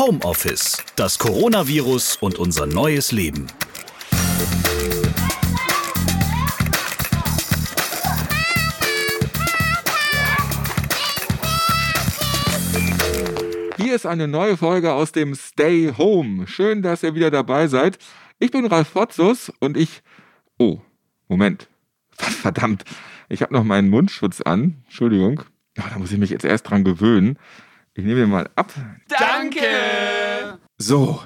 Homeoffice, das Coronavirus und unser neues Leben. Hier ist eine neue Folge aus dem Stay Home. Schön, dass ihr wieder dabei seid. Ich bin Ralf Potzus und ich. Oh, Moment. Verdammt. Ich habe noch meinen Mundschutz an. Entschuldigung. Ja, da muss ich mich jetzt erst dran gewöhnen. Ich nehme den mal ab. Danke! So,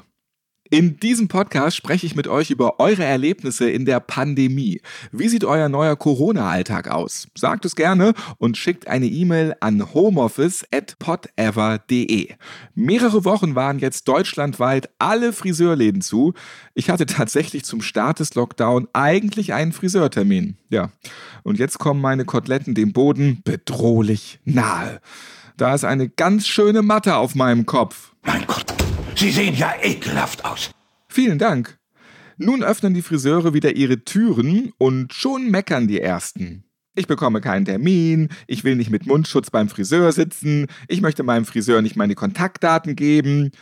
in diesem Podcast spreche ich mit euch über eure Erlebnisse in der Pandemie. Wie sieht euer neuer Corona-Alltag aus? Sagt es gerne und schickt eine E-Mail an homeoffice.podever.de. Mehrere Wochen waren jetzt deutschlandweit alle Friseurläden zu. Ich hatte tatsächlich zum Start des Lockdown eigentlich einen Friseurtermin. Ja. Und jetzt kommen meine Koteletten dem Boden bedrohlich nahe. Da ist eine ganz schöne Matte auf meinem Kopf. Mein Gott, Sie sehen ja ekelhaft aus. Vielen Dank. Nun öffnen die Friseure wieder ihre Türen und schon meckern die Ersten. Ich bekomme keinen Termin, ich will nicht mit Mundschutz beim Friseur sitzen, ich möchte meinem Friseur nicht meine Kontaktdaten geben.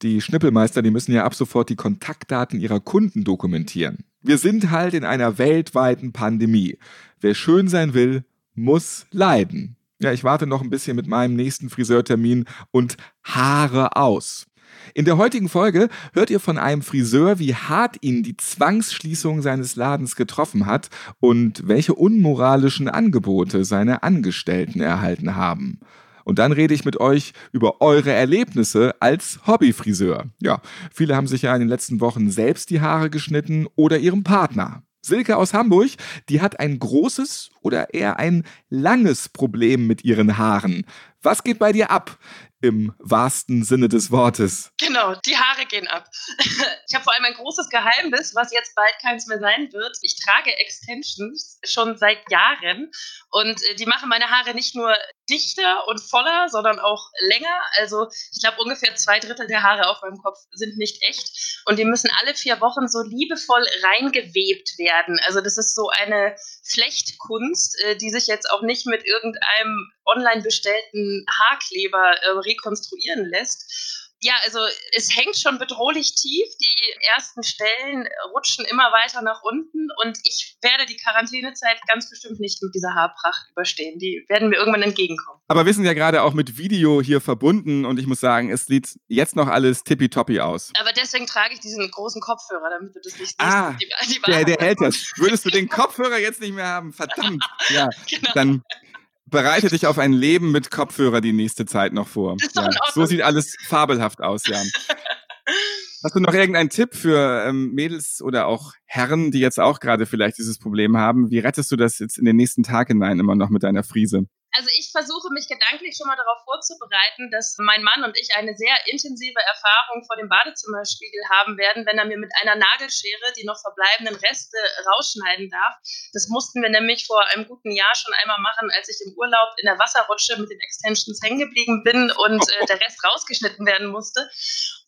Die Schnippelmeister, die müssen ja ab sofort die Kontaktdaten ihrer Kunden dokumentieren. Wir sind halt in einer weltweiten Pandemie. Wer schön sein will, muss leiden. Ja, ich warte noch ein bisschen mit meinem nächsten Friseurtermin und Haare aus. In der heutigen Folge hört ihr von einem Friseur, wie hart ihn die Zwangsschließung seines Ladens getroffen hat und welche unmoralischen Angebote seine Angestellten erhalten haben. Und dann rede ich mit euch über eure Erlebnisse als Hobbyfriseur. Ja, viele haben sich ja in den letzten Wochen selbst die Haare geschnitten oder ihrem Partner. Silke aus Hamburg, die hat ein großes oder eher ein langes Problem mit ihren Haaren. Was geht bei dir ab? Im wahrsten Sinne des Wortes. Genau, die Haare gehen ab. Ich habe vor allem ein großes Geheimnis, was jetzt bald keins mehr sein wird. Ich trage Extensions schon seit Jahren und äh, die machen meine Haare nicht nur dichter und voller, sondern auch länger. Also ich glaube, ungefähr zwei Drittel der Haare auf meinem Kopf sind nicht echt. Und die müssen alle vier Wochen so liebevoll reingewebt werden. Also das ist so eine Flechtkunst, äh, die sich jetzt auch nicht mit irgendeinem online bestellten Haarkleber äh, rekonstruieren lässt. Ja, also es hängt schon bedrohlich tief. Die ersten Stellen rutschen immer weiter nach unten und ich werde die Quarantänezeit ganz bestimmt nicht mit dieser Haarpracht überstehen. Die werden mir irgendwann entgegenkommen. Aber wir sind ja gerade auch mit Video hier verbunden und ich muss sagen, es sieht jetzt noch alles tippitoppi aus. Aber deswegen trage ich diesen großen Kopfhörer, damit du das nicht siehst. Ah, die, die der, der hält das. Würdest du den Kopfhörer jetzt nicht mehr haben? Verdammt. Ja, genau. dann bereite dich auf ein Leben mit Kopfhörer die nächste Zeit noch vor. Ja. So sieht alles fabelhaft aus, ja. Hast du noch irgendeinen Tipp für ähm, Mädels oder auch Herren, die jetzt auch gerade vielleicht dieses Problem haben? Wie rettest du das jetzt in den nächsten Tag hinein immer noch mit deiner Friese? Also ich versuche mich gedanklich schon mal darauf vorzubereiten, dass mein Mann und ich eine sehr intensive Erfahrung vor dem Badezimmerspiegel haben werden, wenn er mir mit einer Nagelschere die noch verbleibenden Reste rausschneiden darf. Das mussten wir nämlich vor einem guten Jahr schon einmal machen, als ich im Urlaub in der Wasserrutsche mit den Extensions hängen geblieben bin und äh, der Rest rausgeschnitten werden musste.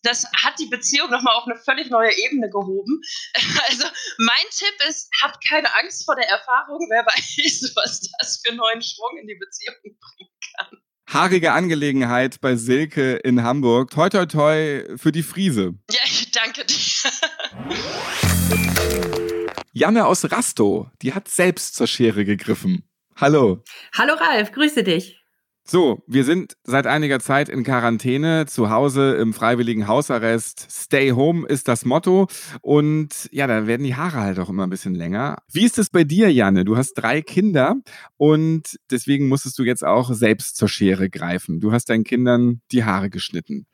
Das hat die Beziehung nochmal auf eine völlig neue Ebene gehoben. Also mein Tipp ist, habt keine Angst vor der Erfahrung. Wer weiß, was das für neuen Schwung in die Beziehung bringen kann. Haarige Angelegenheit bei Silke in Hamburg. Toi, toi, toi für die Friese. Ja, ich danke dir. Janne aus Rastow, die hat selbst zur Schere gegriffen. Hallo. Hallo Ralf, grüße dich. So, wir sind seit einiger Zeit in Quarantäne, zu Hause im freiwilligen Hausarrest. Stay home ist das Motto. Und ja, da werden die Haare halt auch immer ein bisschen länger. Wie ist es bei dir, Janne? Du hast drei Kinder und deswegen musstest du jetzt auch selbst zur Schere greifen. Du hast deinen Kindern die Haare geschnitten.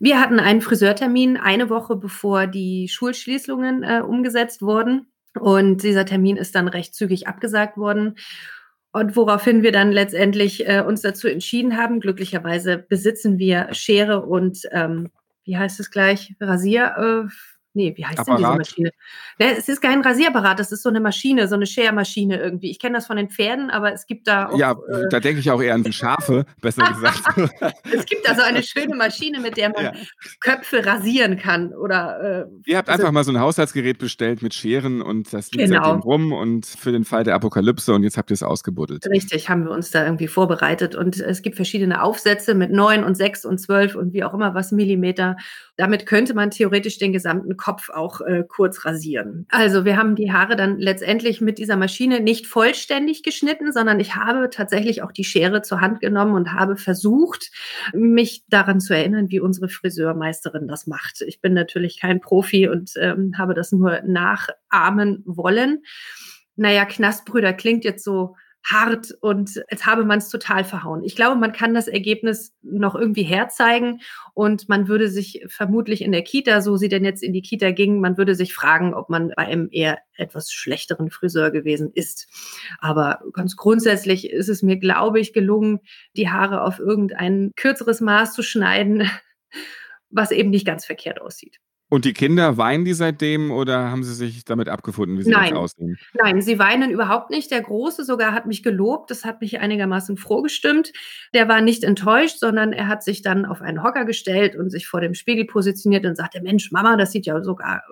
Wir hatten einen Friseurtermin eine Woche bevor die Schulschließungen äh, umgesetzt wurden. Und dieser Termin ist dann recht zügig abgesagt worden. Und woraufhin wir dann letztendlich äh, uns dazu entschieden haben, glücklicherweise besitzen wir Schere und, ähm, wie heißt es gleich, Rasier. Äh, nee, wie heißt Apparat. denn diese Maschine? Ja, es ist kein Rasierapparat, das ist so eine Maschine, so eine Schermaschine irgendwie. Ich kenne das von den Pferden, aber es gibt da auch. Ja, äh, da denke ich auch eher an die Schafe, besser gesagt. es gibt also eine schöne Maschine, mit der man ja. Köpfe rasieren kann. Oder, äh, Ihr habt also, einfach mal so ein Haushaltsgerät bestellt mit Scheren und das liegt genau. seitdem rum und für den Fall der Apokalypse und jetzt habt ihr es ausgebuddelt. Richtig, haben wir uns da irgendwie vorbereitet und es gibt verschiedene Aufsätze mit 9 und 6 und 12 und wie auch immer was Millimeter. Damit könnte man theoretisch den gesamten Kopf auch äh, kurz rasieren. Also wir haben die Haare dann letztendlich mit dieser Maschine nicht vollständig geschnitten, sondern ich habe tatsächlich auch die Schere zur Hand genommen und habe versucht, mich daran zu erinnern, wie unsere Friseurmeisterin das macht. Ich bin natürlich kein Profi und ähm, habe das nur nachahmen wollen. Naja, Knastbrüder klingt jetzt so hart und als habe man es total verhauen. Ich glaube, man kann das Ergebnis noch irgendwie herzeigen und man würde sich vermutlich in der Kita, so sie denn jetzt in die Kita ging, man würde sich fragen, ob man bei einem eher etwas schlechteren Friseur gewesen ist. Aber ganz grundsätzlich ist es mir, glaube ich, gelungen, die Haare auf irgendein kürzeres Maß zu schneiden, was eben nicht ganz verkehrt aussieht. Und die Kinder, weinen die seitdem oder haben sie sich damit abgefunden, wie sie Nein. jetzt aussehen? Nein, sie weinen überhaupt nicht. Der Große sogar hat mich gelobt. Das hat mich einigermaßen froh gestimmt. Der war nicht enttäuscht, sondern er hat sich dann auf einen Hocker gestellt und sich vor dem Spiegel positioniert und sagte, Mensch, Mama, das sieht ja sogar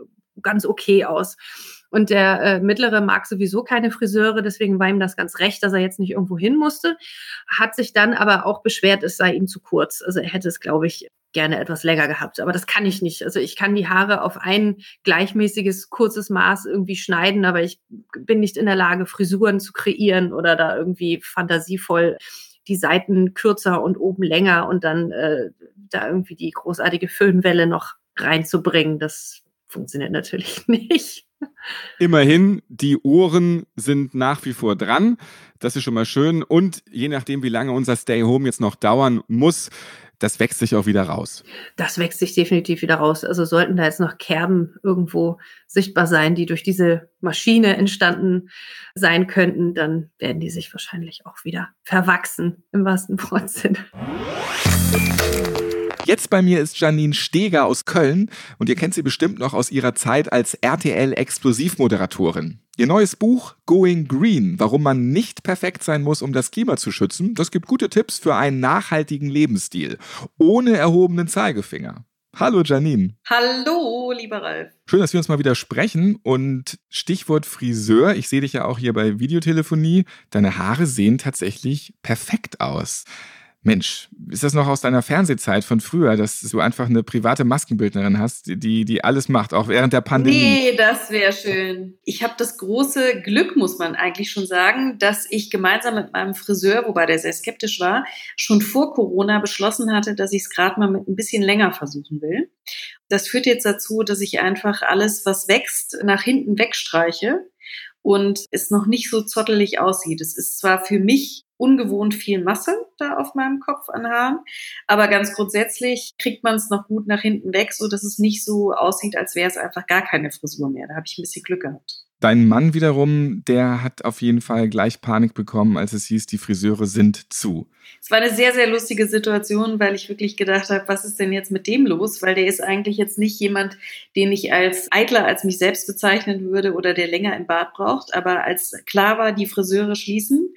ganz okay aus. Und der äh, Mittlere mag sowieso keine Friseure, deswegen war ihm das ganz recht, dass er jetzt nicht irgendwo hin musste. Hat sich dann aber auch beschwert, es sei ihm zu kurz. Also er hätte es, glaube ich, gerne etwas länger gehabt. Aber das kann ich nicht. Also ich kann die Haare auf ein gleichmäßiges, kurzes Maß irgendwie schneiden, aber ich bin nicht in der Lage, Frisuren zu kreieren oder da irgendwie fantasievoll die Seiten kürzer und oben länger und dann äh, da irgendwie die großartige Föhnwelle noch reinzubringen. Das funktioniert natürlich nicht. Immerhin, die Ohren sind nach wie vor dran. Das ist schon mal schön. Und je nachdem, wie lange unser Stay Home jetzt noch dauern muss, das wächst sich auch wieder raus. Das wächst sich definitiv wieder raus. Also sollten da jetzt noch Kerben irgendwo sichtbar sein, die durch diese Maschine entstanden sein könnten, dann werden die sich wahrscheinlich auch wieder verwachsen im wahrsten Wortsinne. Jetzt bei mir ist Janine Steger aus Köln und ihr kennt sie bestimmt noch aus ihrer Zeit als RTL-Explosivmoderatorin. Ihr neues Buch Going Green, warum man nicht perfekt sein muss, um das Klima zu schützen, das gibt gute Tipps für einen nachhaltigen Lebensstil, ohne erhobenen Zeigefinger. Hallo Janine. Hallo, lieber Ralf. Schön, dass wir uns mal wieder sprechen. Und Stichwort Friseur, ich sehe dich ja auch hier bei Videotelefonie. Deine Haare sehen tatsächlich perfekt aus. Mensch, ist das noch aus deiner Fernsehzeit von früher, dass du einfach eine private Maskenbildnerin hast, die, die alles macht, auch während der Pandemie? Nee, das wäre schön. Ich habe das große Glück, muss man eigentlich schon sagen, dass ich gemeinsam mit meinem Friseur, wobei der sehr skeptisch war, schon vor Corona beschlossen hatte, dass ich es gerade mal mit ein bisschen länger versuchen will. Das führt jetzt dazu, dass ich einfach alles, was wächst, nach hinten wegstreiche und es noch nicht so zottelig aussieht. Es ist zwar für mich ungewohnt viel Masse da auf meinem Kopf an Haaren. Aber ganz grundsätzlich kriegt man es noch gut nach hinten weg, so dass es nicht so aussieht, als wäre es einfach gar keine Frisur mehr. Da habe ich ein bisschen Glück gehabt. Dein Mann wiederum, der hat auf jeden Fall gleich Panik bekommen, als es hieß, die Friseure sind zu. Es war eine sehr, sehr lustige Situation, weil ich wirklich gedacht habe, was ist denn jetzt mit dem los? Weil der ist eigentlich jetzt nicht jemand, den ich als eitler als mich selbst bezeichnen würde oder der länger im Bad braucht. Aber als klar war, die Friseure schließen,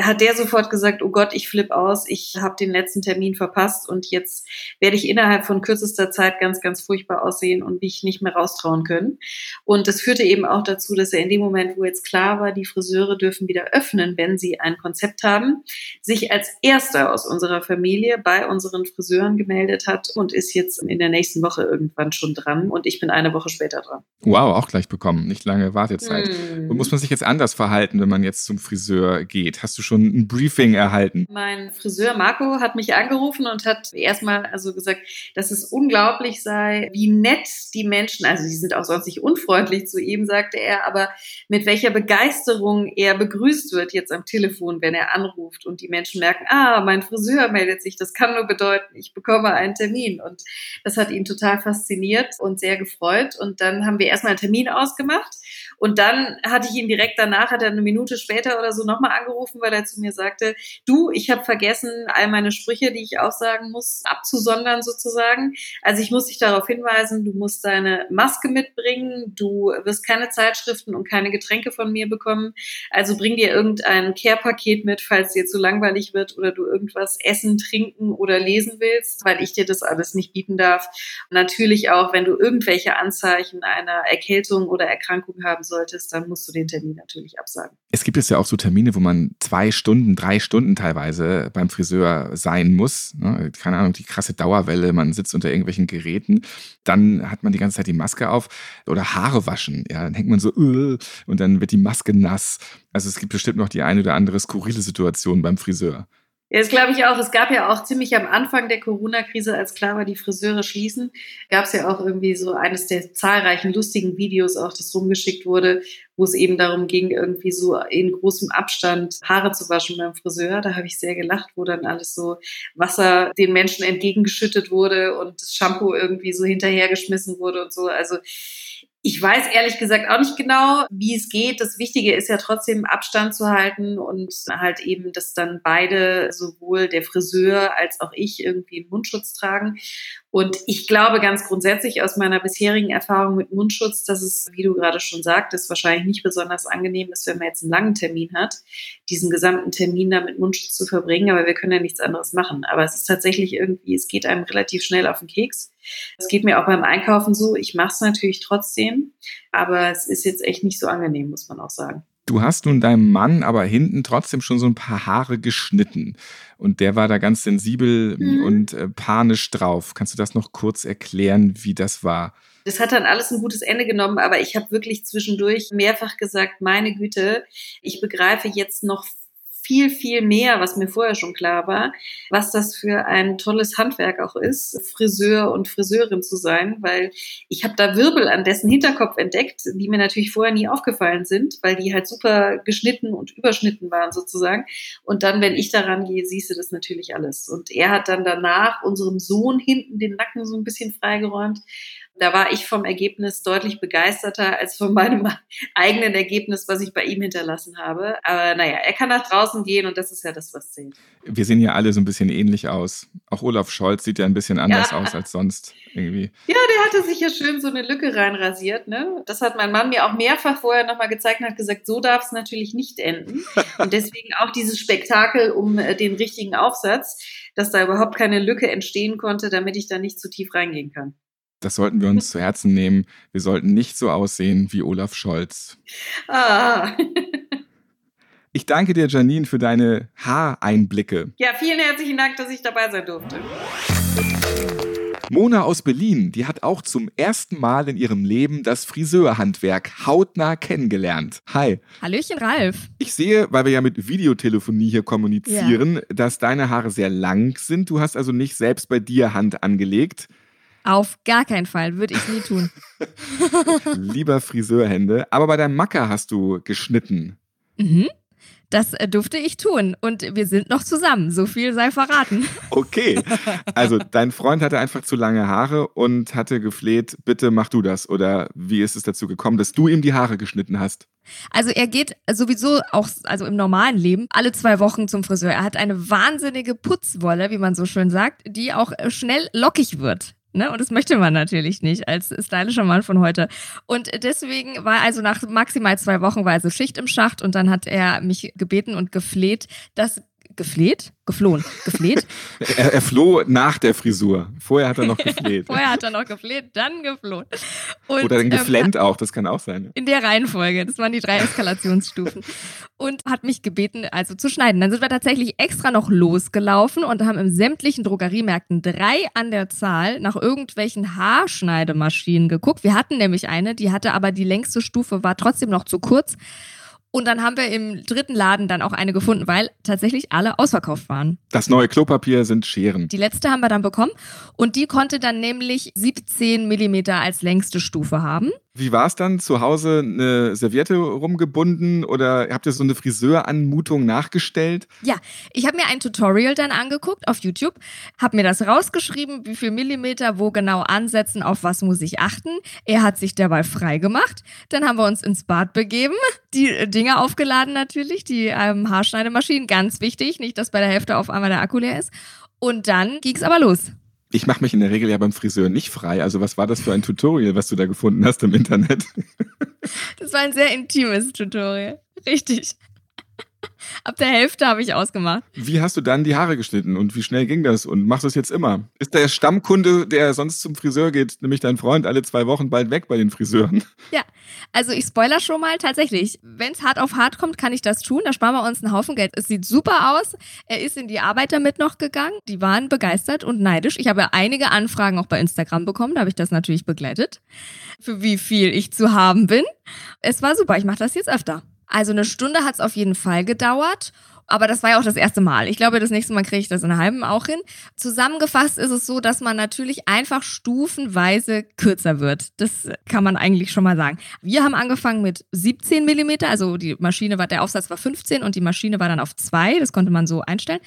hat der sofort gesagt, oh Gott, ich flippe aus, ich habe den letzten Termin verpasst und jetzt werde ich innerhalb von kürzester Zeit ganz, ganz furchtbar aussehen und mich nicht mehr raustrauen können. Und das führte eben auch dazu, dass er in dem Moment, wo jetzt klar war, die Friseure dürfen wieder öffnen, wenn sie ein Konzept haben, sich als erster aus unserer Familie bei unseren Friseuren gemeldet hat und ist jetzt in der nächsten Woche irgendwann schon dran und ich bin eine Woche später dran. Wow, auch gleich bekommen, nicht lange Wartezeit. Mm. Und muss man sich jetzt anders verhalten, wenn man jetzt zum Friseur geht? Hast du schon ein Briefing erhalten? Mein Friseur Marco hat mich angerufen und hat erstmal also gesagt, dass es unglaublich sei, wie nett die Menschen, also die sind auch sonst nicht unfreundlich zu ihm, sagte er, aber mit welcher Begeisterung er begrüßt wird jetzt am Telefon, wenn er anruft und die Menschen merken, ah, mein Friseur meldet sich, das kann nur bedeuten, ich bekomme einen Termin. Und das hat ihn total fasziniert und sehr gefreut. Und dann haben wir erstmal einen Termin ausgemacht Und dann hatte ich ihn direkt danach, hat er eine Minute später oder so nochmal angerufen, weil er zu mir sagte, du, ich habe vergessen, all meine Sprüche, die ich aufsagen muss, abzusondern sozusagen. Also ich muss dich darauf hinweisen, du musst deine Maske mitbringen, du wirst keine Zeitschriften und keine Getränke von mir bekommen. Also bring dir irgendein Care-Paket mit, falls dir zu langweilig wird oder du irgendwas essen, trinken oder lesen willst, weil ich dir das alles nicht bieten darf. Und natürlich auch, wenn du irgendwelche Anzeichen einer Erkältung oder Erkrankung haben solltest, dann musst du den Termin natürlich absagen. Es gibt jetzt ja auch so Termine, wo man zwei Stunden, drei Stunden teilweise beim Friseur sein muss. Ne? Keine Ahnung, die krasse Dauerwelle, man sitzt unter irgendwelchen Geräten. Dann hat man die ganze Zeit die Maske auf oder Haare waschen. Ja, dann hängt man so uh, und dann wird die Maske nass. Also es gibt bestimmt noch die eine oder andere skurrile Situation beim Friseur. Ja, das glaube ich auch. Es gab ja auch ziemlich am Anfang der Corona-Krise, als klar war, die Friseure schließen, gab es ja auch irgendwie so eines der zahlreichen lustigen Videos, auch das rumgeschickt wurde, wo es eben darum ging, irgendwie so in großem Abstand Haare zu waschen beim Friseur. Da habe ich sehr gelacht, wo dann alles so Wasser den Menschen entgegengeschüttet wurde und das Shampoo irgendwie so hinterhergeschmissen wurde und so. Also ich weiß ehrlich gesagt auch nicht genau, wie es geht. Das Wichtige ist ja trotzdem Abstand zu halten und halt eben, dass dann beide, sowohl der Friseur als auch ich, irgendwie einen Mundschutz tragen. Und ich glaube ganz grundsätzlich aus meiner bisherigen Erfahrung mit Mundschutz, dass es, wie du gerade schon sagtest, wahrscheinlich nicht besonders angenehm ist, wenn man jetzt einen langen Termin hat, diesen gesamten Termin da mit Mundschutz zu verbringen. Aber wir können ja nichts anderes machen. Aber es ist tatsächlich irgendwie, es geht einem relativ schnell auf den Keks. Es geht mir auch beim Einkaufen so. Ich mache es natürlich trotzdem, aber es ist jetzt echt nicht so angenehm, muss man auch sagen. Du hast nun deinem Mann aber hinten trotzdem schon so ein paar Haare geschnitten. Und der war da ganz sensibel mhm. und äh, panisch drauf. Kannst du das noch kurz erklären, wie das war? Das hat dann alles ein gutes Ende genommen, aber ich habe wirklich zwischendurch mehrfach gesagt, meine Güte, ich begreife jetzt noch viel, viel mehr, was mir vorher schon klar war, was das für ein tolles Handwerk auch ist, Friseur und Friseurin zu sein, weil ich habe da Wirbel an dessen Hinterkopf entdeckt, die mir natürlich vorher nie aufgefallen sind, weil die halt super geschnitten und überschnitten waren sozusagen. Und dann, wenn ich daran gehe, siehst du das natürlich alles. Und er hat dann danach unserem Sohn hinten den Nacken so ein bisschen freigeräumt da war ich vom Ergebnis deutlich begeisterter als von meinem eigenen Ergebnis, was ich bei ihm hinterlassen habe. Aber naja, er kann nach draußen gehen und das ist ja das, was zählt. Wir sehen ja alle so ein bisschen ähnlich aus. Auch Olaf Scholz sieht ja ein bisschen anders ja. aus als sonst irgendwie. Ja, der hatte sich ja schön so eine Lücke reinrasiert. Ne? Das hat mein Mann mir auch mehrfach vorher nochmal gezeigt und hat gesagt, so darf es natürlich nicht enden. Und deswegen auch dieses Spektakel um äh, den richtigen Aufsatz, dass da überhaupt keine Lücke entstehen konnte, damit ich da nicht zu tief reingehen kann. Das sollten wir uns zu Herzen nehmen. Wir sollten nicht so aussehen wie Olaf Scholz. Ah. Ich danke dir, Janine, für deine Haareinblicke. Ja, vielen herzlichen Dank, dass ich dabei sein durfte. Mona aus Berlin, die hat auch zum ersten Mal in ihrem Leben das Friseurhandwerk hautnah kennengelernt. Hi. Hallöchen, Ralf. Ich sehe, weil wir ja mit Videotelefonie hier kommunizieren, ja. dass deine Haare sehr lang sind. Du hast also nicht selbst bei dir Hand angelegt. Auf gar keinen Fall, würde ich nie tun. Lieber Friseurhände, aber bei deinem Macker hast du geschnitten. Mhm. Das äh, durfte ich tun und wir sind noch zusammen, so viel sei verraten. Okay, also dein Freund hatte einfach zu lange Haare und hatte gefleht, bitte mach du das. Oder wie ist es dazu gekommen, dass du ihm die Haare geschnitten hast? Also er geht sowieso auch, also im normalen Leben, alle zwei Wochen zum Friseur. Er hat eine wahnsinnige Putzwolle, wie man so schön sagt, die auch äh, schnell lockig wird. Ne? Und das möchte man natürlich nicht als stylischer Mann von heute. Und deswegen war also nach maximal zwei Wochen war also Schicht im Schacht und dann hat er mich gebeten und gefleht, dass gefleht? Geflohen. Gefleht? er, er, floh nach der Frisur. Vorher hat er noch gefleht. Vorher hat er noch gefleht, dann geflohen. Und, Oder dann geflennt ähm, auch, das kann auch sein. In der Reihenfolge. Das waren die drei Eskalationsstufen. und hat mich gebeten, also zu schneiden. Dann sind wir tatsächlich extra noch losgelaufen und haben in sämtlichen Drogeriemärkten drei an der Zahl nach irgendwelchen Haarschneidemaschinen geguckt. Wir hatten nämlich eine, die hatte aber die längste Stufe, war trotzdem noch zu kurz. Und dann haben wir im dritten Laden dann auch eine gefunden, weil tatsächlich alle ausverkauft waren. Das neue Klopapier sind Scheren. Die letzte haben wir dann bekommen und die konnte dann nämlich 17 Millimeter als längste Stufe haben. Wie war es dann? Zu Hause eine Serviette rumgebunden oder habt ihr so eine Friseuranmutung nachgestellt? Ja, ich habe mir ein Tutorial dann angeguckt auf YouTube, habe mir das rausgeschrieben, wie viel Millimeter wo genau ansetzen, auf was muss ich achten. Er hat sich dabei frei gemacht. Dann haben wir uns ins Bad begeben, die Dinge aufgeladen natürlich, die ähm, Haarschneidemaschinen, ganz wichtig, nicht, dass bei der Hälfte auf einmal der Akku leer ist. Und dann ging's aber los. Ich mache mich in der Regel ja beim Friseur nicht frei. Also was war das für ein Tutorial, was du da gefunden hast im Internet? Das war ein sehr intimes Tutorial. Richtig. Ab der Hälfte habe ich ausgemacht. Wie hast du dann die Haare geschnitten und wie schnell ging das? Und machst du es jetzt immer? Ist der Stammkunde, der sonst zum Friseur geht, nämlich dein Freund, alle zwei Wochen bald weg bei den Friseuren? Ja, also ich spoiler schon mal tatsächlich. Wenn es hart auf hart kommt, kann ich das tun. Da sparen wir uns einen Haufen Geld. Es sieht super aus. Er ist in die Arbeit damit noch gegangen. Die waren begeistert und neidisch. Ich habe einige Anfragen auch bei Instagram bekommen. Da habe ich das natürlich begleitet. Für wie viel ich zu haben bin. Es war super. Ich mache das jetzt öfter. Also eine Stunde hat es auf jeden Fall gedauert. Aber das war ja auch das erste Mal. Ich glaube, das nächste Mal kriege ich das in halben auch hin. Zusammengefasst ist es so, dass man natürlich einfach stufenweise kürzer wird. Das kann man eigentlich schon mal sagen. Wir haben angefangen mit 17 Millimeter, also die Maschine war, der Aufsatz war 15 und die Maschine war dann auf 2. Das konnte man so einstellen.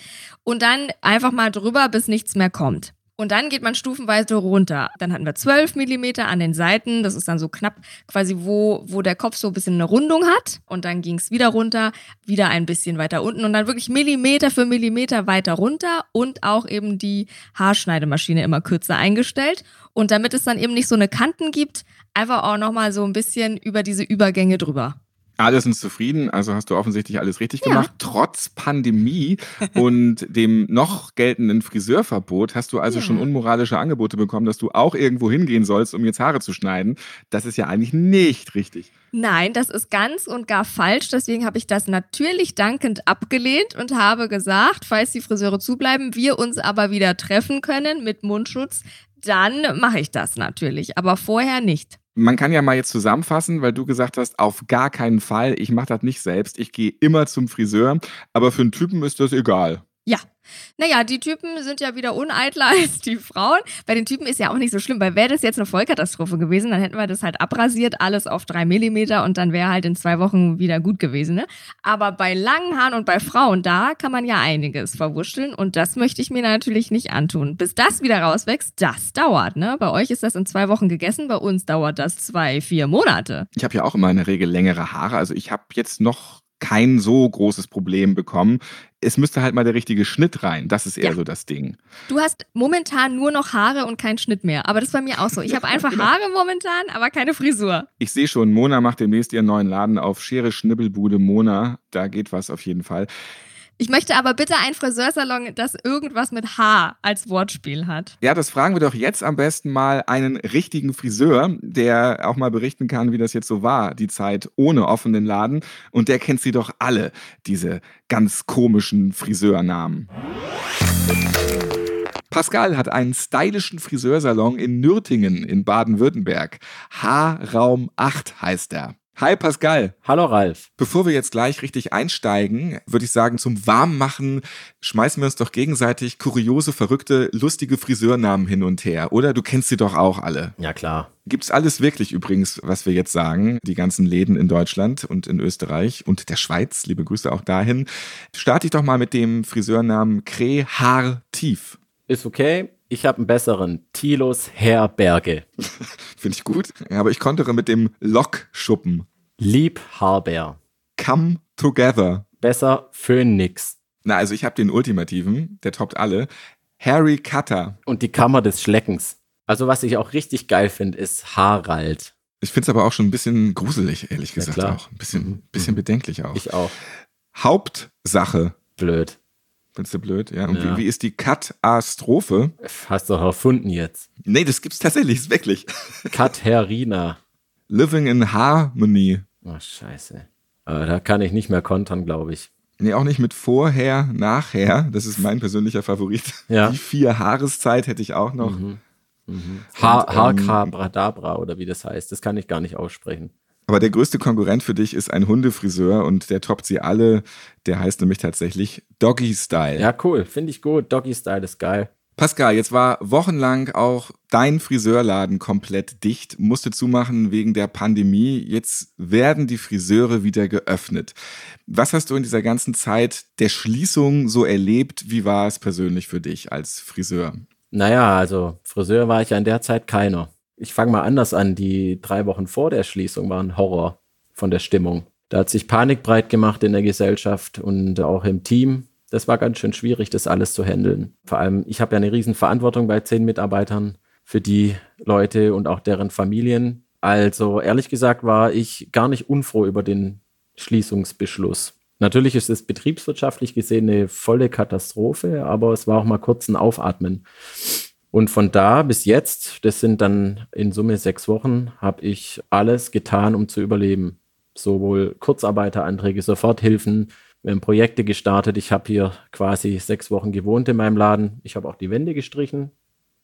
Und dann einfach mal drüber, bis nichts mehr kommt. Und dann geht man stufenweise runter. Dann hatten wir 12 Millimeter an den Seiten. Das ist dann so knapp quasi, wo, wo der Kopf so ein bisschen eine Rundung hat. Und dann ging es wieder runter, wieder ein bisschen weiter unten und dann wirklich Millimeter für Millimeter weiter runter und auch eben die Haarschneidemaschine immer kürzer eingestellt. Und damit es dann eben nicht so eine Kanten gibt, einfach auch nochmal so ein bisschen über diese Übergänge drüber. Alle sind zufrieden, also hast du offensichtlich alles richtig gemacht. Trotz Pandemie und dem noch geltenden Friseurverbot hast du also Ja. schon unmoralische Angebote bekommen, dass du auch irgendwo hingehen sollst, um jetzt Haare zu schneiden. Das ist ja eigentlich nicht richtig. Nein, das ist ganz und gar falsch. Deswegen habe ich das natürlich dankend abgelehnt und habe gesagt, falls die Friseure zubleiben, wir uns aber wieder treffen können mit Mundschutz, dann mache ich das natürlich. Aber vorher nicht. Man kann ja mal jetzt zusammenfassen, weil du gesagt hast, auf gar keinen Fall, ich mache das nicht selbst, ich gehe immer zum Friseur, aber für einen Typen ist das egal. Ja. Naja, die Typen sind ja wieder uneitler als die Frauen. Bei den Typen ist ja auch nicht so schlimm, weil wäre das jetzt eine Vollkatastrophe gewesen, dann hätten wir das halt abrasiert, alles auf drei Millimeter und dann wäre halt in zwei Wochen wieder gut gewesen. Ne? Aber bei langen Haaren und bei Frauen, da kann man ja einiges verwurschteln und das möchte ich mir natürlich nicht antun. Bis das wieder rauswächst, das dauert. Ne? Bei euch ist das in zwei Wochen gegessen, bei uns dauert das zwei, vier Monate. Ich habe ja auch immer in der Regel längere Haare, also ich habe jetzt noch kein so großes Problem bekommen. Es müsste halt mal der richtige Schnitt rein. Das ist eher Ja. so das Ding. Du hast momentan nur noch Haare und keinen Schnitt mehr. Aber das ist bei mir auch so. Ich habe einfach Haare momentan, aber keine Frisur. Ich sehe schon, Mona macht demnächst ihren neuen Laden auf Schere Schnibbelbude Mona. Da geht was auf jeden Fall. Ich möchte aber bitte einen Friseursalon, das irgendwas mit H als Wortspiel hat. Ja, das fragen wir doch jetzt am besten mal einen richtigen Friseur, der auch mal berichten kann, wie das jetzt so war, die Zeit ohne offenen Laden. Und der kennt sie doch alle, diese ganz komischen Friseurnamen. Pascal hat einen stylischen Friseursalon in Nürtingen in Baden-Württemberg. H-Raum 8 heißt er. Hi Pascal. Hallo Ralf. Bevor wir jetzt gleich richtig einsteigen, würde ich sagen, zum Warmmachen schmeißen wir uns doch gegenseitig kuriose, verrückte, lustige Friseurnamen hin und her. Oder du kennst sie doch auch alle. Ja klar. Gibt's alles wirklich übrigens, was wir jetzt sagen, die ganzen Läden in Deutschland und in Österreich und der Schweiz, liebe Grüße auch dahin. Starte ich doch mal mit dem Friseurnamen Kre Haar Tief. Ist okay. Ich habe einen besseren. Tilos Herberge. Finde ich gut. Ja, aber ich kontere mit dem Lokschuppen. Lieb Haarbär. Come Together. Besser Phönix. Na, also ich habe den ultimativen, der toppt alle. Harry Cutter. Und die Kammer des Schleckens. Also was ich auch richtig geil finde, ist Harald. Ich finde es aber auch schon ein bisschen gruselig, ehrlich Ja, gesagt klar. auch. Ein bisschen, Mhm. bisschen bedenklich auch. Ich auch. Hauptsache. Blöd. Findest du blöd? Ja. Und Ja. Wie, wie ist die Katastrophe? Hast du erfunden jetzt. Nee, das gibt's tatsächlich, ist wirklich. Katharina. Living in Harmony. Oh, scheiße. Aber da kann ich nicht mehr kontern, glaube ich. Nee, auch nicht mit vorher, nachher. Das ist mein persönlicher Favorit. Ja. Die vier Jahreszeit hätte ich auch noch. Mhm. Mhm. Ha ähm, Harkabradabra oder wie das heißt. Das kann ich gar nicht aussprechen. Aber der größte Konkurrent für dich ist ein Hundefriseur und der toppt sie alle. Der heißt nämlich tatsächlich Doggy Style. Ja, cool. Finde ich gut. Doggy Style ist geil. Pascal, jetzt war wochenlang auch dein Friseurladen komplett dicht, musste zumachen wegen der Pandemie. Jetzt werden die Friseure wieder geöffnet. Was hast du in dieser ganzen Zeit der Schließung so erlebt? Wie war es persönlich für dich als Friseur? Naja, also Friseur war ich ja in der Zeit keiner. Ich fange mal anders an. Die drei Wochen vor der Schließung waren Horror von der Stimmung. Da hat sich Panik breit gemacht in der Gesellschaft und auch im Team das war ganz schön schwierig, das alles zu handeln. Vor allem, ich habe ja eine riesen Verantwortung bei zehn Mitarbeitern für die Leute und auch deren Familien. Also ehrlich gesagt war ich gar nicht unfroh über den Schließungsbeschluss. Natürlich ist es betriebswirtschaftlich gesehen eine volle Katastrophe, aber es war auch mal kurz ein Aufatmen. Und von da bis jetzt, das sind dann in Summe sechs Wochen, habe ich alles getan, um zu überleben. Sowohl Kurzarbeiteranträge, Soforthilfen, wir haben Projekte gestartet. Ich habe hier quasi sechs Wochen gewohnt in meinem Laden. Ich habe auch die Wände gestrichen.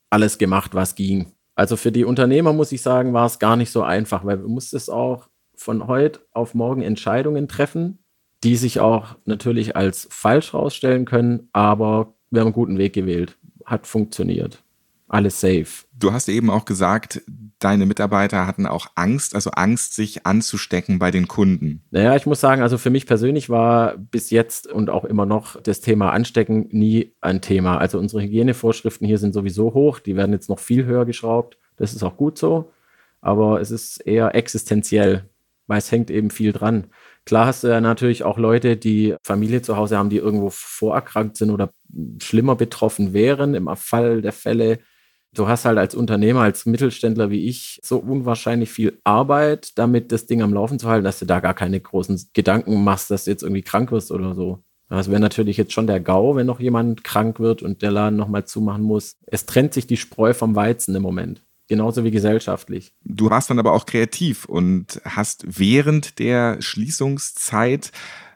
Alles gemacht, was ging. Also für die Unternehmer muss ich sagen, war es gar nicht so einfach, weil du musstest auch von heute auf morgen Entscheidungen treffen, die sich auch natürlich als falsch rausstellen können, aber wir haben einen guten Weg gewählt. Hat funktioniert. Alles safe. Du hast eben auch gesagt, deine Mitarbeiter hatten auch Angst, also Angst, sich anzustecken bei den Kunden. Naja, ich muss sagen, also für mich persönlich war bis jetzt und auch immer noch das Thema Anstecken nie ein Thema. Also unsere Hygienevorschriften hier sind sowieso hoch, die werden jetzt noch viel höher geschraubt. Das ist auch gut so, aber es ist eher existenziell, weil es hängt eben viel dran. Klar hast du ja natürlich auch Leute, die Familie zu Hause haben, die irgendwo vorerkrankt sind oder schlimmer betroffen wären im Fall der Fälle Du hast halt als Unternehmer, als Mittelständler wie ich so unwahrscheinlich viel Arbeit, damit das Ding am Laufen zu halten, dass du da gar keine großen Gedanken machst, dass du jetzt irgendwie krank wirst oder so. Das wäre natürlich jetzt schon der GAU, wenn noch jemand krank wird und der Laden nochmal zumachen muss. Es trennt sich die Spreu vom Weizen im Moment. Genauso wie gesellschaftlich. Du warst dann aber auch kreativ und hast während der Schließungszeit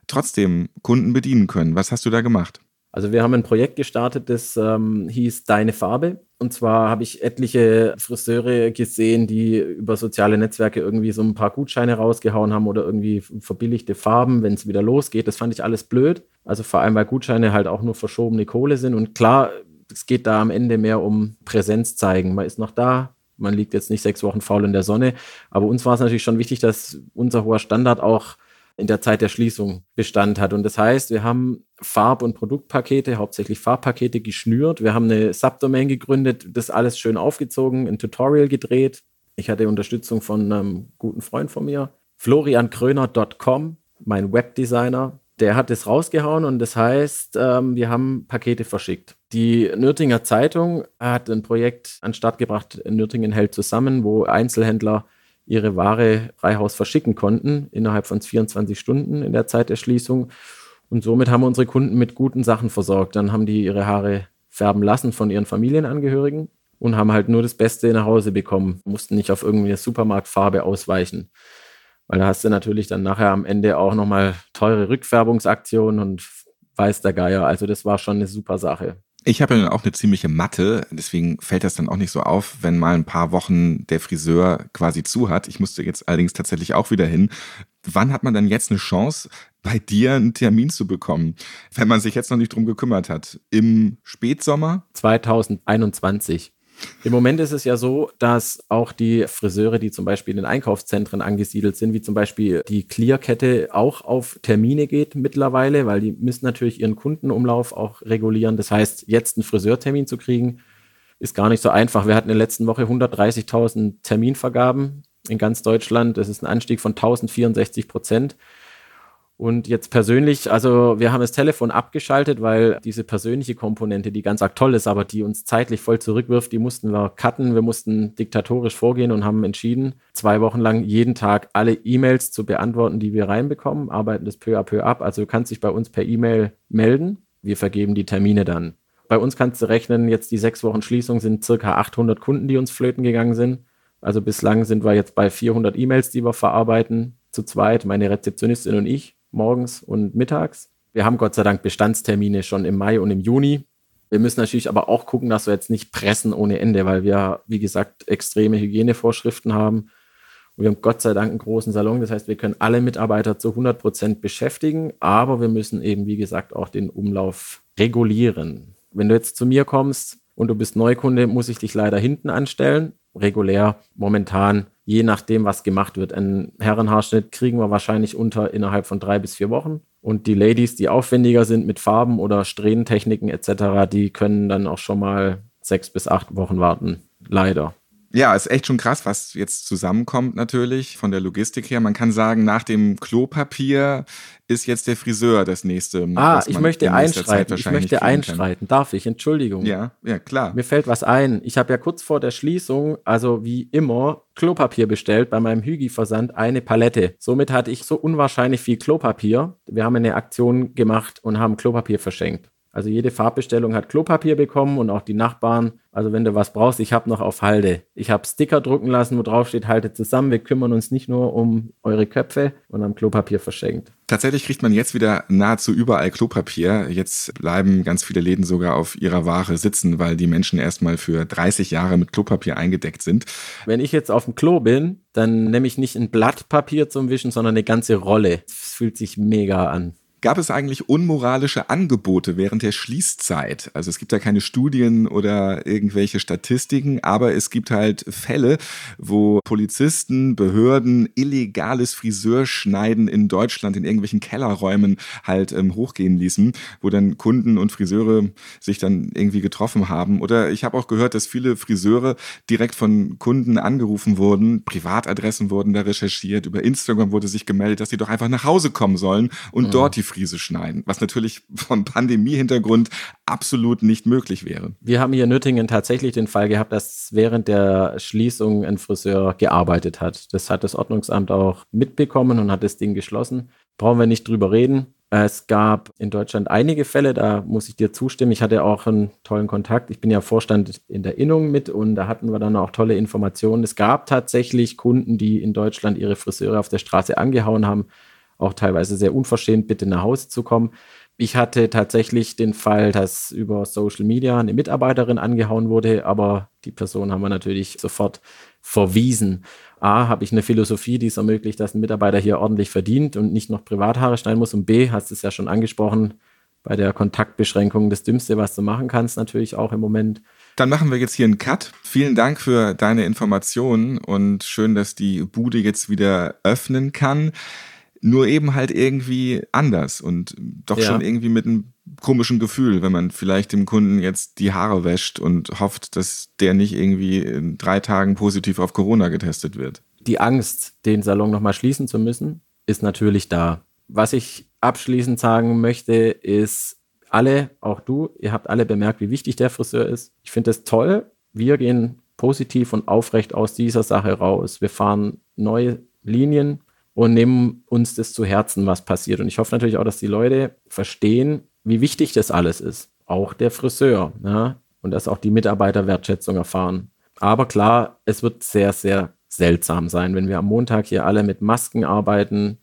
trotzdem Kunden bedienen können. Was hast du da gemacht? Also wir haben ein Projekt gestartet, das ähm, hieß Deine Farbe. Und zwar habe ich etliche Friseure gesehen, die über soziale Netzwerke irgendwie so ein paar Gutscheine rausgehauen haben oder irgendwie verbilligte Farben, wenn es wieder losgeht. Das fand ich alles blöd. Also vor allem, weil Gutscheine halt auch nur verschobene Kohle sind. Und klar, es geht da am Ende mehr um Präsenz zeigen. Man ist noch da, man liegt jetzt nicht sechs Wochen faul in der Sonne. Aber uns war es natürlich schon wichtig, dass unser hoher Standard auch in der Zeit der Schließung Bestand hat. Und das heißt, wir haben Farb- und Produktpakete, hauptsächlich Farbpakete geschnürt. Wir haben eine Subdomain gegründet, das alles schön aufgezogen, ein Tutorial gedreht. Ich hatte Unterstützung von einem guten Freund von mir, floriankröner.com, mein Webdesigner. Der hat es rausgehauen und das heißt, ähm, wir haben Pakete verschickt. Die Nürtinger Zeitung hat ein Projekt an den Start gebracht, Nürtingen hält zusammen, wo Einzelhändler ihre Ware Freihaus verschicken konnten, innerhalb von 24 Stunden in der Zeit der Schließung. Und somit haben wir unsere Kunden mit guten Sachen versorgt. Dann haben die ihre Haare färben lassen von ihren Familienangehörigen und haben halt nur das Beste nach Hause bekommen, mussten nicht auf irgendeine Supermarktfarbe ausweichen. Weil da hast du natürlich dann nachher am Ende auch nochmal teure Rückfärbungsaktionen und weiß der Geier. Also das war schon eine super Sache. Ich habe ja auch eine ziemliche Matte, deswegen fällt das dann auch nicht so auf, wenn mal ein paar Wochen der Friseur quasi zu hat. Ich musste jetzt allerdings tatsächlich auch wieder hin. Wann hat man dann jetzt eine Chance, bei dir einen Termin zu bekommen, wenn man sich jetzt noch nicht drum gekümmert hat? Im Spätsommer? 2021. Im Moment ist es ja so, dass auch die Friseure, die zum Beispiel in den Einkaufszentren angesiedelt sind, wie zum Beispiel die Clear-Kette, auch auf Termine geht mittlerweile, weil die müssen natürlich ihren Kundenumlauf auch regulieren. Das heißt, jetzt einen Friseurtermin zu kriegen, ist gar nicht so einfach. Wir hatten in der letzten Woche 130.000 Terminvergaben in ganz Deutschland. Das ist ein Anstieg von 1064 Prozent. Und jetzt persönlich, also wir haben das Telefon abgeschaltet, weil diese persönliche Komponente, die ganz arg toll ist, aber die uns zeitlich voll zurückwirft, die mussten wir cutten. Wir mussten diktatorisch vorgehen und haben entschieden, zwei Wochen lang jeden Tag alle E-Mails zu beantworten, die wir reinbekommen, arbeiten das peu à peu ab. Also du kannst dich bei uns per E-Mail melden. Wir vergeben die Termine dann. Bei uns kannst du rechnen, jetzt die sechs Wochen Schließung sind circa 800 Kunden, die uns flöten gegangen sind. Also bislang sind wir jetzt bei 400 E-Mails, die wir verarbeiten, zu zweit, meine Rezeptionistin und ich morgens und mittags. Wir haben Gott sei Dank Bestandstermine schon im Mai und im Juni. Wir müssen natürlich aber auch gucken, dass wir jetzt nicht pressen ohne Ende, weil wir, wie gesagt, extreme Hygienevorschriften haben. Und wir haben Gott sei Dank einen großen Salon. Das heißt, wir können alle Mitarbeiter zu 100 Prozent beschäftigen, aber wir müssen eben, wie gesagt, auch den Umlauf regulieren. Wenn du jetzt zu mir kommst, und du bist Neukunde, muss ich dich leider hinten anstellen. Regulär momentan, je nachdem, was gemacht wird. Einen Herrenhaarschnitt kriegen wir wahrscheinlich unter innerhalb von drei bis vier Wochen. Und die Ladies, die aufwendiger sind mit Farben oder Strähnentechniken etc., die können dann auch schon mal sechs bis acht Wochen warten. Leider. Ja, ist echt schon krass, was jetzt zusammenkommt natürlich von der Logistik her. Man kann sagen, nach dem Klopapier ist jetzt der Friseur das nächste. Ah, ich möchte einschreiten. Ich möchte einschreiten. Kann. Darf ich? Entschuldigung. Ja, ja, klar. Mir fällt was ein. Ich habe ja kurz vor der Schließung, also wie immer, Klopapier bestellt bei meinem Hügi-Versand, eine Palette. Somit hatte ich so unwahrscheinlich viel Klopapier. Wir haben eine Aktion gemacht und haben Klopapier verschenkt. Also jede Farbbestellung hat Klopapier bekommen und auch die Nachbarn. Also wenn du was brauchst, ich habe noch auf Halde. Ich habe Sticker drucken lassen, wo drauf steht, haltet zusammen. Wir kümmern uns nicht nur um eure Köpfe und haben Klopapier verschenkt. Tatsächlich kriegt man jetzt wieder nahezu überall Klopapier. Jetzt bleiben ganz viele Läden sogar auf ihrer Ware sitzen, weil die Menschen erstmal für 30 Jahre mit Klopapier eingedeckt sind. Wenn ich jetzt auf dem Klo bin, dann nehme ich nicht ein Blatt Papier zum Wischen, sondern eine ganze Rolle. Das fühlt sich mega an. Gab es eigentlich unmoralische Angebote während der Schließzeit? Also es gibt da keine Studien oder irgendwelche Statistiken, aber es gibt halt Fälle, wo Polizisten, Behörden illegales Friseurschneiden in Deutschland in irgendwelchen Kellerräumen halt ähm, hochgehen ließen, wo dann Kunden und Friseure sich dann irgendwie getroffen haben. Oder ich habe auch gehört, dass viele Friseure direkt von Kunden angerufen wurden, Privatadressen wurden da recherchiert, über Instagram wurde sich gemeldet, dass sie doch einfach nach Hause kommen sollen und mhm. dort die Friese schneiden, was natürlich vom Pandemie-Hintergrund absolut nicht möglich wäre. Wir haben hier in Nürtingen tatsächlich den Fall gehabt, dass während der Schließung ein Friseur gearbeitet hat. Das hat das Ordnungsamt auch mitbekommen und hat das Ding geschlossen. Brauchen wir nicht drüber reden. Es gab in Deutschland einige Fälle, da muss ich dir zustimmen. Ich hatte auch einen tollen Kontakt. Ich bin ja Vorstand in der Innung mit und da hatten wir dann auch tolle Informationen. Es gab tatsächlich Kunden, die in Deutschland ihre Friseure auf der Straße angehauen haben auch teilweise sehr unverschämt, bitte nach Hause zu kommen. Ich hatte tatsächlich den Fall, dass über Social Media eine Mitarbeiterin angehauen wurde, aber die Person haben wir natürlich sofort verwiesen. A, habe ich eine Philosophie, die es ermöglicht, dass ein Mitarbeiter hier ordentlich verdient und nicht noch Privathaare schneiden muss. Und B, hast es ja schon angesprochen, bei der Kontaktbeschränkung das Dümmste, was du machen kannst, natürlich auch im Moment. Dann machen wir jetzt hier einen Cut. Vielen Dank für deine Informationen und schön, dass die Bude jetzt wieder öffnen kann nur eben halt irgendwie anders und doch ja. schon irgendwie mit einem komischen Gefühl, wenn man vielleicht dem Kunden jetzt die Haare wäscht und hofft, dass der nicht irgendwie in drei Tagen positiv auf Corona getestet wird. Die Angst, den Salon nochmal schließen zu müssen, ist natürlich da. Was ich abschließend sagen möchte, ist, alle, auch du, ihr habt alle bemerkt, wie wichtig der Friseur ist. Ich finde es toll. Wir gehen positiv und aufrecht aus dieser Sache raus. Wir fahren neue Linien und nehmen uns das zu Herzen, was passiert. Und ich hoffe natürlich auch, dass die Leute verstehen, wie wichtig das alles ist. Auch der Friseur. Ja? Und dass auch die Mitarbeiter Wertschätzung erfahren. Aber klar, es wird sehr, sehr seltsam sein, wenn wir am Montag hier alle mit Masken arbeiten.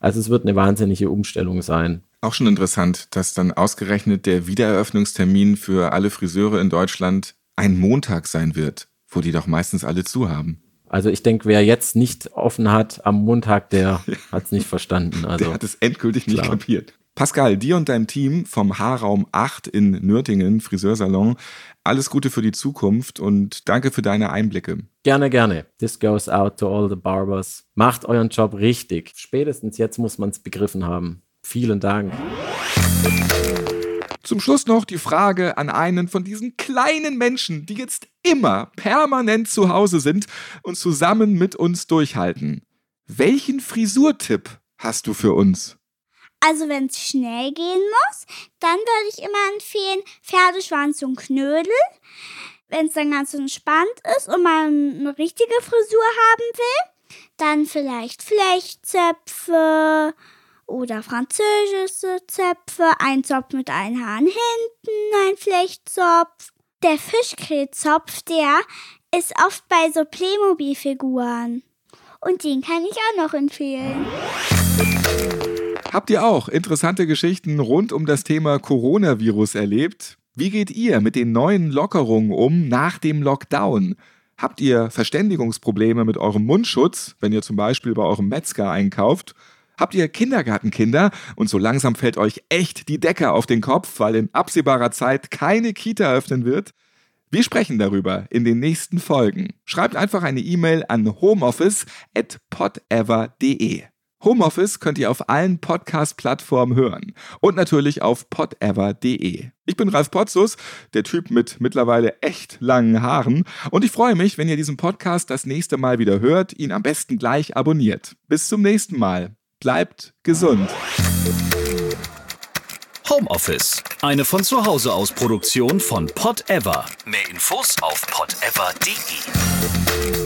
Also es wird eine wahnsinnige Umstellung sein. Auch schon interessant, dass dann ausgerechnet der Wiedereröffnungstermin für alle Friseure in Deutschland ein Montag sein wird, wo die doch meistens alle zu haben. Also ich denke, wer jetzt nicht offen hat am Montag, der hat es nicht verstanden. Also, der hat es endgültig nicht kapiert. Pascal, dir und deinem Team vom Haarraum 8 in Nürtingen, Friseursalon, alles Gute für die Zukunft und danke für deine Einblicke. Gerne, gerne. This goes out to all the barbers. Macht euren Job richtig. Spätestens jetzt muss man es begriffen haben. Vielen Dank. Zum Schluss noch die Frage an einen von diesen kleinen Menschen, die jetzt immer permanent zu Hause sind und zusammen mit uns durchhalten. Welchen Frisurtipp hast du für uns? Also wenn es schnell gehen muss, dann würde ich immer empfehlen Pferdeschwanz und Knödel. Wenn es dann ganz entspannt ist und man eine richtige Frisur haben will, dann vielleicht Flechtzöpfe oder französische Zöpfe, ein Zopf mit einem Hahn hinten, ein Flechtzopf. Der Fischkrebszopf, der ist oft bei so Playmobil-Figuren. Und den kann ich auch noch empfehlen. Habt ihr auch interessante Geschichten rund um das Thema Coronavirus erlebt? Wie geht ihr mit den neuen Lockerungen um nach dem Lockdown? Habt ihr Verständigungsprobleme mit eurem Mundschutz, wenn ihr zum Beispiel bei eurem Metzger einkauft? Habt ihr Kindergartenkinder und so langsam fällt euch echt die Decke auf den Kopf, weil in absehbarer Zeit keine Kita öffnen wird? Wir sprechen darüber in den nächsten Folgen. Schreibt einfach eine E-Mail an homeoffice@podever.de. Homeoffice könnt ihr auf allen Podcast-Plattformen hören und natürlich auf podever.de. Ich bin Ralf Potzus, der Typ mit mittlerweile echt langen Haaren und ich freue mich, wenn ihr diesen Podcast das nächste Mal wieder hört, ihn am besten gleich abonniert. Bis zum nächsten Mal. Bleibt gesund. Homeoffice, eine von zu Hause aus Produktion von Podever. Mehr Infos auf podever.de.